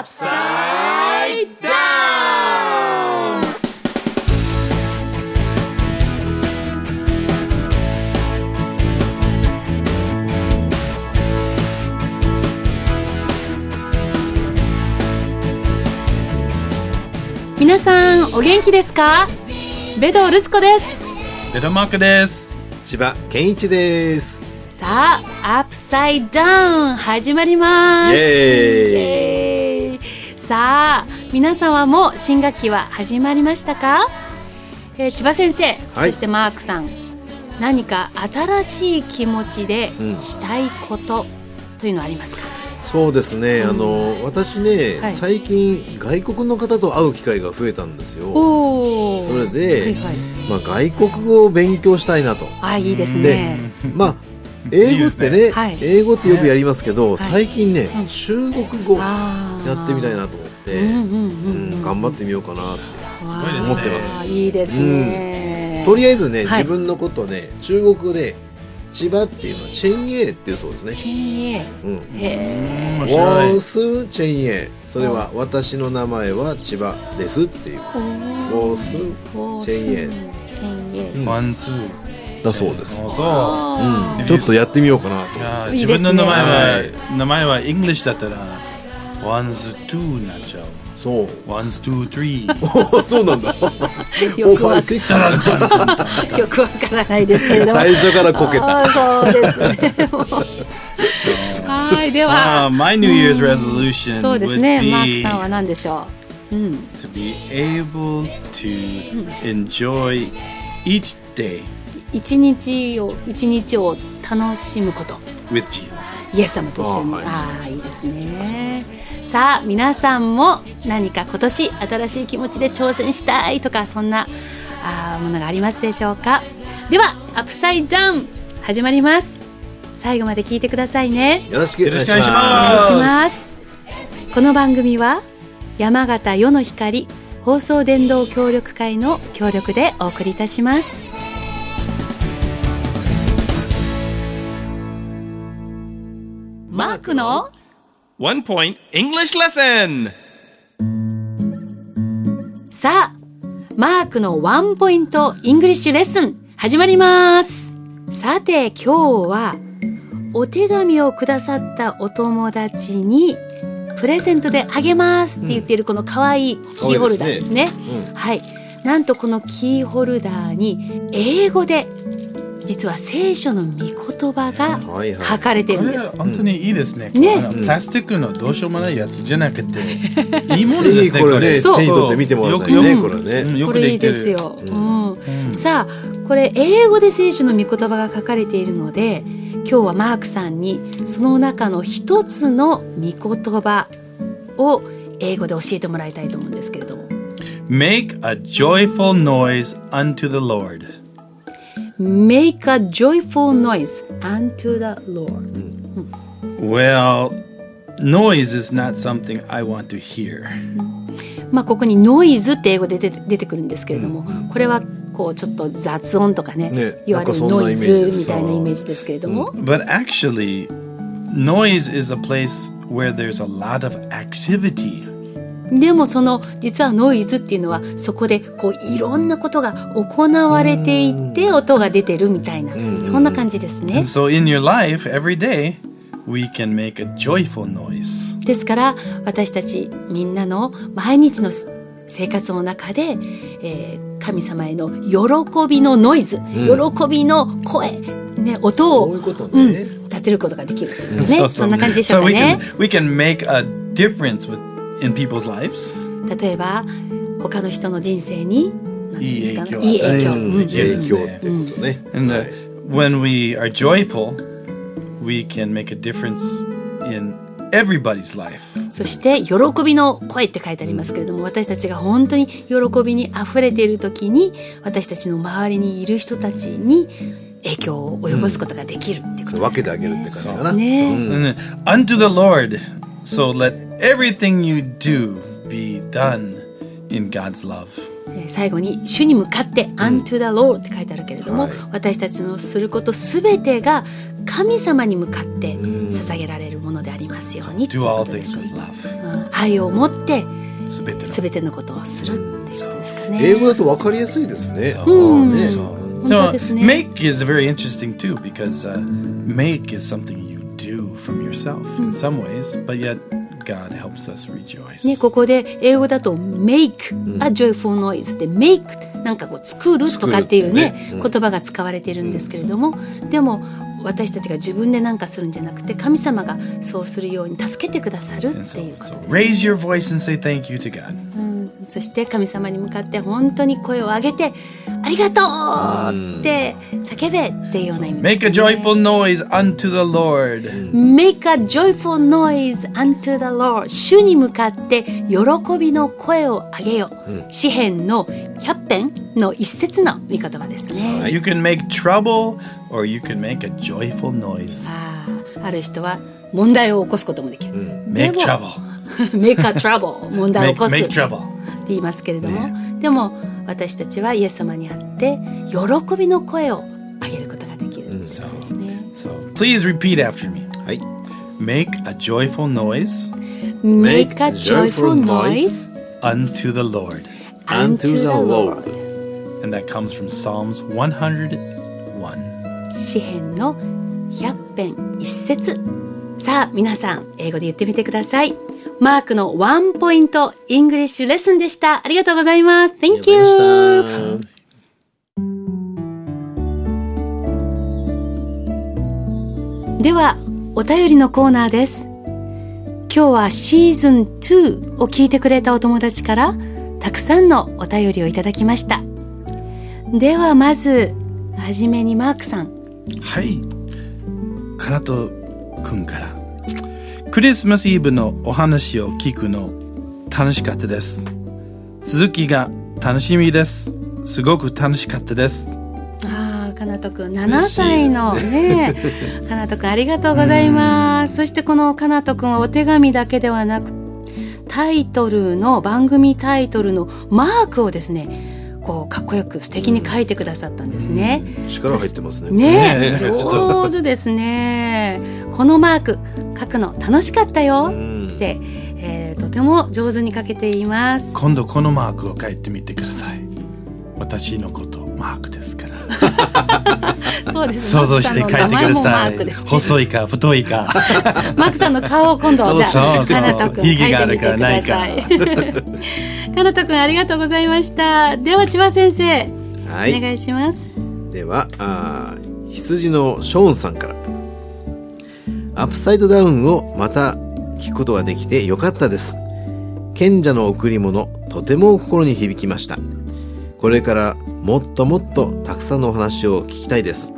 Upside Down! 皆さんお元気ですか？ベドルツコです。ベドマークです。千葉健一です。さあアップサイダウン始まります。イエーイ。イエーイさあ皆様も新学期は始まりましたか、えー千葉先生、はい。そしてマークさん何か新しい気持ちでうんしたいことというのはありますか、そうですね、あの私ね、はい。最近外国の方と会う機会が増えたんですよ。それで、はいはい、まあ、外国語を勉強したいなと。あいいですね。まあ英語ってねはい。英語ってよくやりますけど、はい。最近ね、うん。中国語やってみたいなと思って、うんうんうん。うん頑張ってみようかなって思ってます。わあいいですね、とりあえずね、はい。自分のことね中国語で千葉っていうのはチェンイエーっていうそうですね。チェンエうん。へ面ウォ白い。ー。スチェンイエー。それは私の名前は千葉ですっていう。ーウォー。スチチェンイエチェンエうん。ワンツー。だそうです、あそあうん、ちょっとやってみようかなと。自分の名前は、は名前は English だったら、 ones、two になっちゃう。そう ones、two、three。そうなんだ。ーよくわ4 5 6よくわからないですけれども。最初からこけた。そうですね。はいでは、Uh, my New Year's resolution そうですね。マークさんは何でしょう、うん、to be able to enjoy each day 一日を一日を楽しむこと。with Jesus. イエス様と一緒に。ああいいですねさあ皆さんも何か今年新しい気持ちで挑戦したいとかそんなあーものがありますでしょうか？ではアップサイダウン始まります。最後まで聞いてくださいね。よろしくお願いしよろしくお願いますしお願いします。この番組は山形世の光放送伝道協力会の協力でお送りいたします。マークの One point English lesson! さあマークのワンポイントイングリッシュレッスン始まりますさて今日はお手紙をくださったお友達にプレゼントであげますって言っているこの可愛いキーホルダーですね。はい。なんとこのキーホルダーに英語で実は聖書の御言葉が書かれてるんです。本当にいいですね。ね。プラスチックのどうしようもないやつじゃなくて、いいものですね。これねそう。手に取って見てもらいたいよくねこれね。これいいくできてるですよ。うん。さあこれ英語で聖書の御言葉が書かれているので今日はマークさんにその中の一つの御言葉を英語で教えてもらいたいと思うんですけれども。Make a joyful noise unto the Lord. Make a joyful noise unto the Lord Well, noise is not something I want to hear. まあここにノイズって英語で出て出てくるんですけれどもこれはこうちょっと雑音とかねね言われるなんかそんなノイイメージですズみたいなイメージですけれども But actually, noise is a place where there's a lot of activity. でもその実はノイズっていうのはそこでこういろんなことが行われていって音が出てるみたいなそんな感じですね。So in your life, every day, we can make a joyful noise. ですから私たちみんなの毎日の生活の中で、えー神様への喜びのノイズ、喜びの声、ね、音をそういうんね、立てることができる、ね、そんな感じでしょう so か we ね can。we can make a difference with, in people's lives. 例えば他の人の人生にいいい影響いい影響、うん。うん。影響ってことね、And uh, はい when we are joyful, we can make a difference in everybody's life. そして喜びの声って書いてありますけれども、私たちが本当に喜びにあふれている時に私たちの周りにいる人たちに影響を及ぼすことができるっていうことですね。分けてあげるって感じかな、ね。Unto the Lord. So let everything you do be done in God's love. えー最後に主に向かって「unto the Lord」って書いてあるけれども、はい。私たちのすることすべてが神様に向かってうん。捧げられるものでありますように Do 愛を持ってすべての。すべてのことをするっていうことですかね。英語だと分かりやすいですね。う。ん。ね。そう。本当ですね。Make is very interesting too because uh, make is something from yourself in some ways, but yet God helps us rejoice. ね、ここで英語だと make a joyful noise で make なんかこう作るとかっていうね言葉が使われているんですけれども、でも私たちが自分で何かするんじゃなくて神様がそうするように助けてくださるって so, いうこと so です、raise your voice and say thank you to God. うん、そして神様に向かって本当に声を上げてありがとうって叫べっていうような意味です Make a joyful noise unto the Lord. Make a joyful noise unto the Lord 主に向かって喜びの声を上げよ、詩篇の100編の一節の御言葉ですね、You can make trouble or you can make a joyful noise. ああある人は問題を起こすこともできる、で Make も trouble. make a trouble 問題を Make, 起こす make って trouble. 言いますけれども、でも私たちはイエス様にあって喜びの声を上げることができるんですね、So please repeat after me. はい。Make a joyful noise Make a joyful noise unto the Lord. unto the Lord And that comes from Psalms 101. 詩編の100編一節さあ皆さん英語で言ってみてください。マークのワンポイントイングリッシュレッスンでした。ありがとうございます。Thank you ではお便りのコーナーです。今日はシーズン2を聞いてくれたお友達からたくさんのお便りをいただきました。ではまずはじめにマークさん。はい。かなとくんから。クリスマスイブのお話を聞くの楽しかったです。続きが楽しみです。すごく楽しかったです。ああ、かなとくん、7歳のね、かなとくんありがとうございます。そしてこのかなとくんはお手紙だけではなく、タイトルの、番組タイトルのマークをですね、こう、かっこよく素敵に書いてくださったんですね。力入ってますね。ね上手ですね。このマーク、書くの楽しかったようんって、えーとても上手に書けています。今度このマークを書いてみてください。私のことマークですから。そうです。想像して書いてくだマークさいークです。細いか太いか。マークさんの顔を今度じゃあかなとくん書いてみてください。ひげがあるからないかかなとくんありがとうございました。では千葉先生、はい。お願いします。ではあー羊のショーンさんからアップサイドダウンをまた聞くことができてよかったです賢者の贈り物とても心に響きましたこれからもっともっとたくさんのお話を聞きたいです。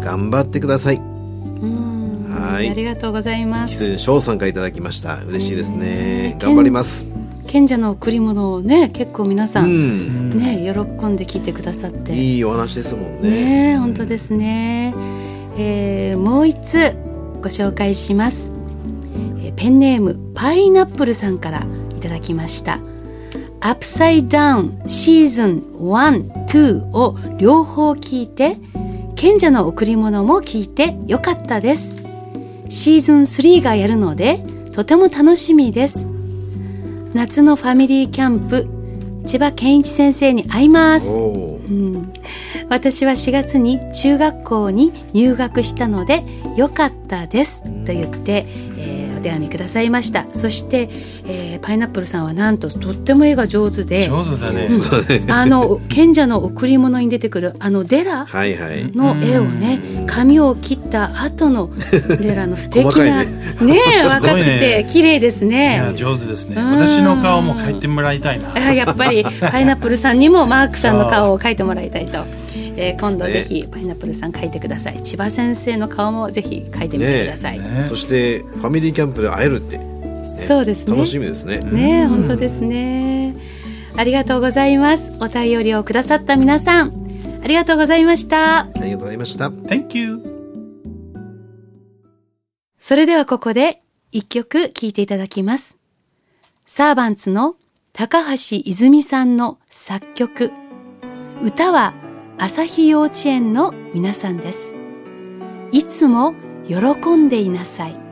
頑張ってください。うん。はい。ありがとうございます。羊のショーンさんからいただきました。嬉しいですね。ね頑張ります。賢者の贈り物をね、結構皆さ、うんん。ね、喜んで聞いてくださって。いいお話ですもんね。ねえ本当ですね、えーもう一つご紹介します、えーペンネームパイナップルさんからいただきましたアップサイダウンシーズン1、2を両方聞いて賢者の贈り物も聞いてよかったです。シーズン3がやるのでとても楽しみです。夏のファミリーキャンプ千葉健一先生に会います。うん。私は4月に中学校に入学したのでよかったです。と言って、えーお手紙くださいました。そして、えーパイナップルさんはなんととっても絵が上手で上手だね。あの賢者の贈り物に出てくるあのデラはいはい。の絵をね髪を切った後の デラの素敵なね。ねえ 若くてね綺麗ですいねや上手ですね。うん私の顔も描いてもらいたいな。あやっぱり パイナップルさんにもマークさんの顔を描いてもらいたいと、えー今度ぜひパイナップルさん描いてください。千葉先生の顔もぜひ描いてみてください、ねそしてファミリーキャンプで会えるって、ねそうですね。楽しみですね。ねえ本当ですね。ありがとうございます。お便りをくださった皆さん。ありがとうございました。ありがとうございました。Thank you. それではここで一曲聴いていただきます。サーバンツの高橋泉さんの作曲。歌は朝日幼稚園の皆さんです。いつも喜んでいなさい。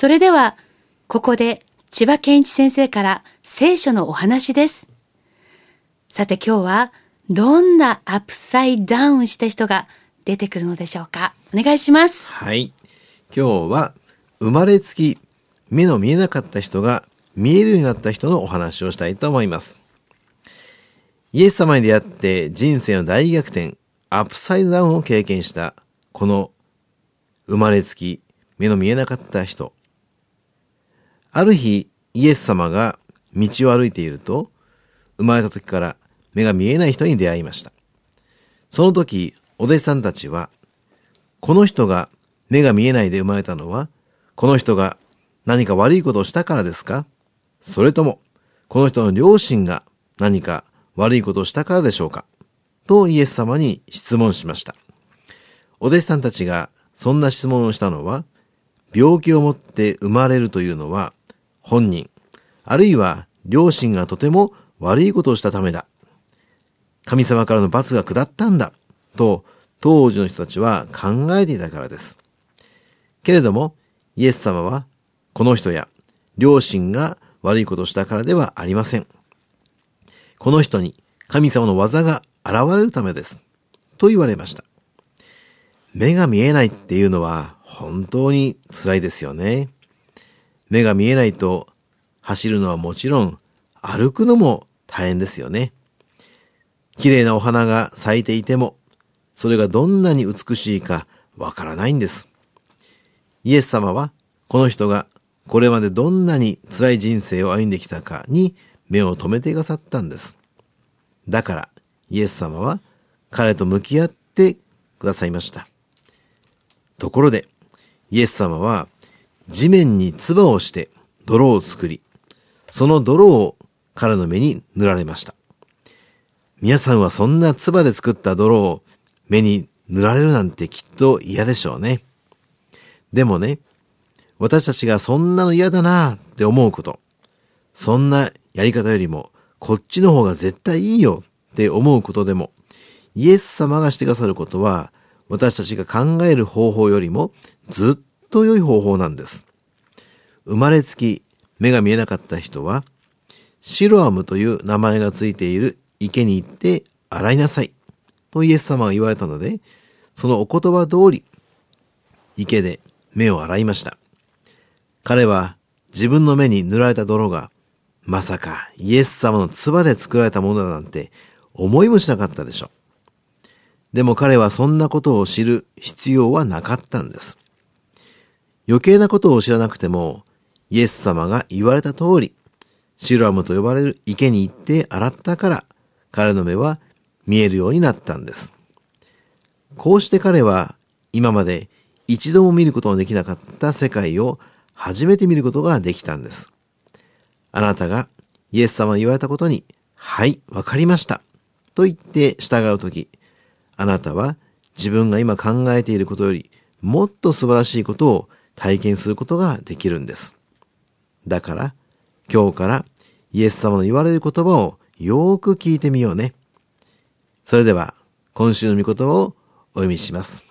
それでは、ここで千葉健一先生から聖書のお話です。さて今日は、どんな upside down した人が出てくるのでしょうか？お願いします。はい。今日は、生まれつき目の見えなかった人が見えるようになった人のお話をしたいと思います。イエス様に出会って人生の大逆転、 upside down を経験した、この生まれつき目の見えなかった人。ある日、イエス様が道を歩いていると、生まれた時から目が見えない人に出会いました。その時、お弟子さんたちは、この人が目が見えないで生まれたのは、この人が何か悪いことをしたからですか？それとも、この人の両親が何か悪いことをしたからでしょうか？とイエス様に質問しました。お弟子さんたちがそんな質問をしたのは、病気を持って生まれるというのは、本人、あるいは両親がとても悪いことをしたためだ。神様からの罰が下ったんだ。と、当時の人たちは考えていたからです。けれども、イエス様は、この人や両親が悪いことをしたからではありません。この人に神様の技が現れるためです。と言われました。目が見えないっていうのは本当に辛いですよね。目が見えないと走るのはもちろん歩くのも大変ですよね。綺麗なお花が咲いていてもそれがどんなに美しいかわからないんです。イエス様はこの人がこれまでどんなに辛い人生を歩んできたかに目を留めてくださったんです。だからイエス様は彼と向き合ってくださいました。ところで、イエス様は地面に唾をして泥を作り、その泥を彼の目に塗られました。皆さんはそんな唾で作った泥を目に塗られるなんてきっと嫌でしょうね。でもね、私たちがそんなの嫌だなって思うこと、そんなやり方よりもこっちの方が絶対いいよって思うことでも、イエス様がしてくださることは、私たちが考える方法よりもずっと良い方法なんです。生まれつき目が見えなかった人は、シロアムという名前がついている池に行って洗いなさいとイエス様が言われたので、そのお言葉通り、池で目を洗いました。彼は自分の目に塗られた泥が、まさかイエス様の唾で作られたものだなんて思いもしなかったでしょう。でも彼はそんなことを知る必要はなかったんです。余計なことを知らなくても、イエス様が言われた通り、シロアムと呼ばれる池に行って洗ったから、彼の目は見えるようになったんです。こうして彼は今まで一度も見ることのできなかった世界を初めて見ることができたんです。あなたがイエス様に言われたことに、はい、わかりました。と言って従うとき、あなたは自分が今考えていることよりもっと素晴らしいことを体験することができるんです。だから、今日からイエス様の言われる言葉をよーく聞いてみようね。それでは、今週の御言葉をお読みします。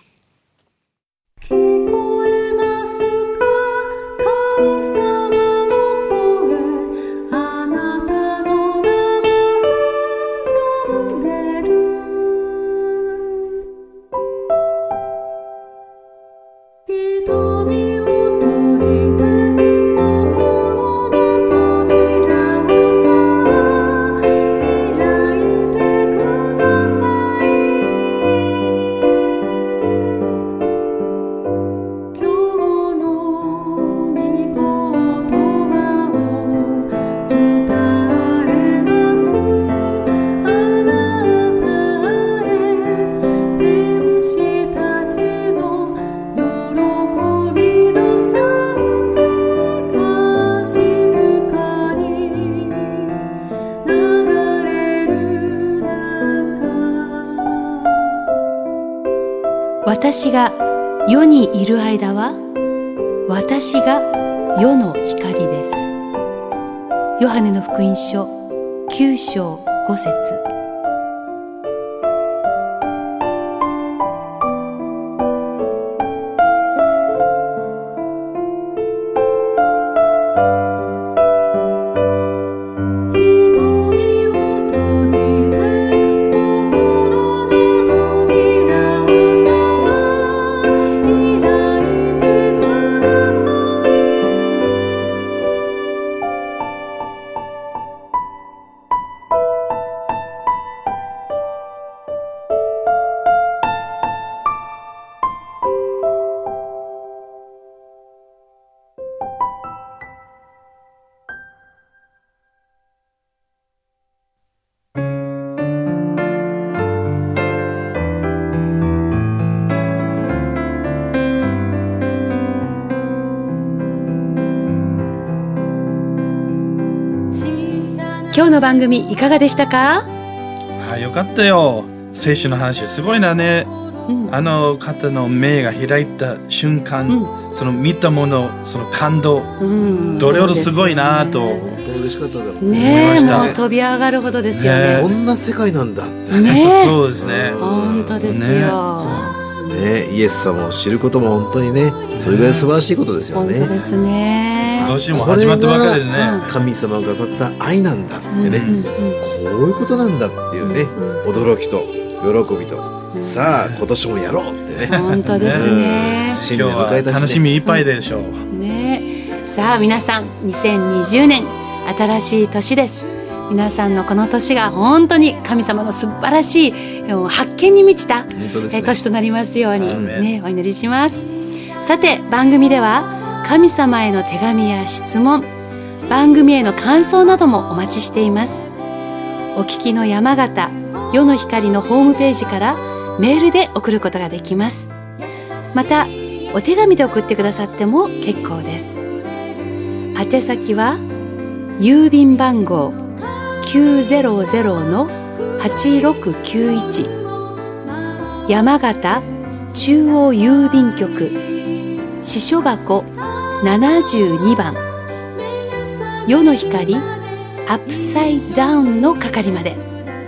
私が世にいる間は私が世の光です。ヨハネの福音書9章5節今日の番組いかがでしたか？はい、よかったよ。聖書の話すごいなね、うん、あの方の目が開いた瞬間、うん、その見たものその感動、うん、どれほどすごいなと、ね、嬉しかっただろうねえもう飛び上がるほどですよね。ねこんな世界なんだねそうですね。本当ですよ、ね、イエス様を知ることも本当にねそれぐらい素晴らしいことですよね。本当ですね。今年も始まったばかりでね。神様が飾った愛なんだってね、こういうことなんだっていうね、驚きと喜びと。さあ今年もやろうってね。本当ですね。新年今日は迎えたし、ね、楽しみいっぱいでしょう。ね。さあ皆さん2020年新しい年です皆さんのこの年が本当に神様の素晴らしい発見に満ちた、ね。え年となりますようにねお祈りします。さて番組では神様への手紙や質問番組への感想などもお待ちしています。お聞きの山形世の光のホームページからメールで送ることができます。またお手紙で送ってくださっても結構です。宛先は郵便番号900-8691山形中央郵便局。支所箱72番。世の光アップサイダウンの係まで。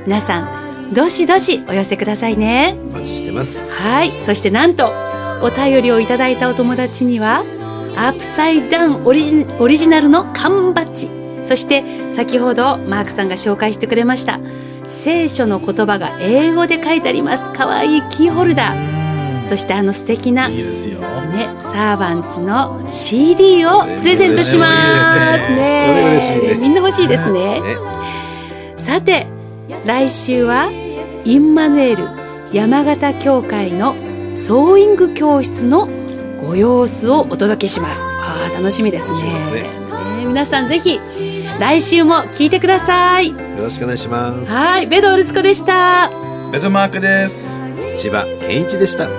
皆さんどしどしお寄せくださいね。お待ちしてます。はい。そしてなんとお便りをいただいたお友達にはアップサイダウンオリジオリジナルの缶バッジそして先ほどマークさんが紹介してくれました聖書の言葉が英語で書いてあります。かわいいキーホルダー。そしてあの素敵な。ね、サーバンツの CD をプレゼントします。ね。みんな欲しいですね。ね。さて来週はインマヌエル山形教会のソーイング教室のご様子をお届けします。あー楽しみですね。ね。ね皆さんぜひ来週も聞いてください。よろしくお願いします。はいベドウルツコでした。ベトマークです。千葉健一でした。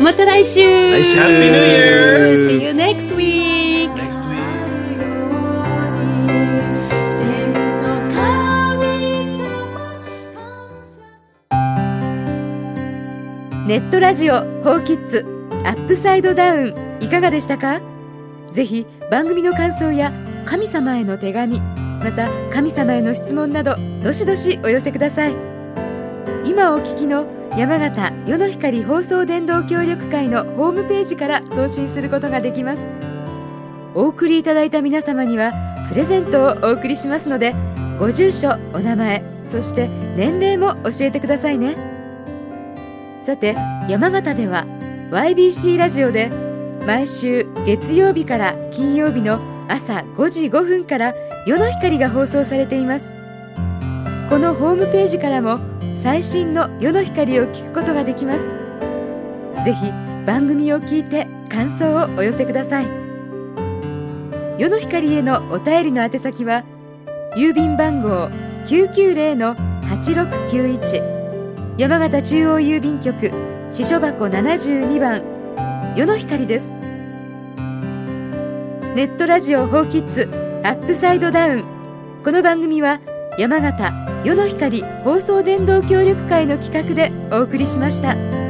また来週。来週。Happy New Year! See you next week. Next week. ネットラジオホーキッズアップサイドダウンいかがでしたか？ぜひ番組の感想や神様への手紙また神様への質問などどしどしお寄せください。今お聞きの山形世の光放送伝道協力会のホームページから送信することができます。お送りいただいた皆様にはプレゼントをお送りしますのでご住所お名前そして年齢も教えてくださいね。さて山形では YBC ラジオで毎週月曜日から金曜日の朝5時5分から夜の光が放送されています。このホームページからも最新の夜の光を聞くことができます。ぜひ番組を聞いて感想をお寄せください。夜の光へのお便りの宛先は郵便番号990-8691山形中央郵便局支所箱72番。世の光です。ネットラジオホーキッズップサイドダウンこの番組は山形世の光放送電動協力会の企画でお送りしました。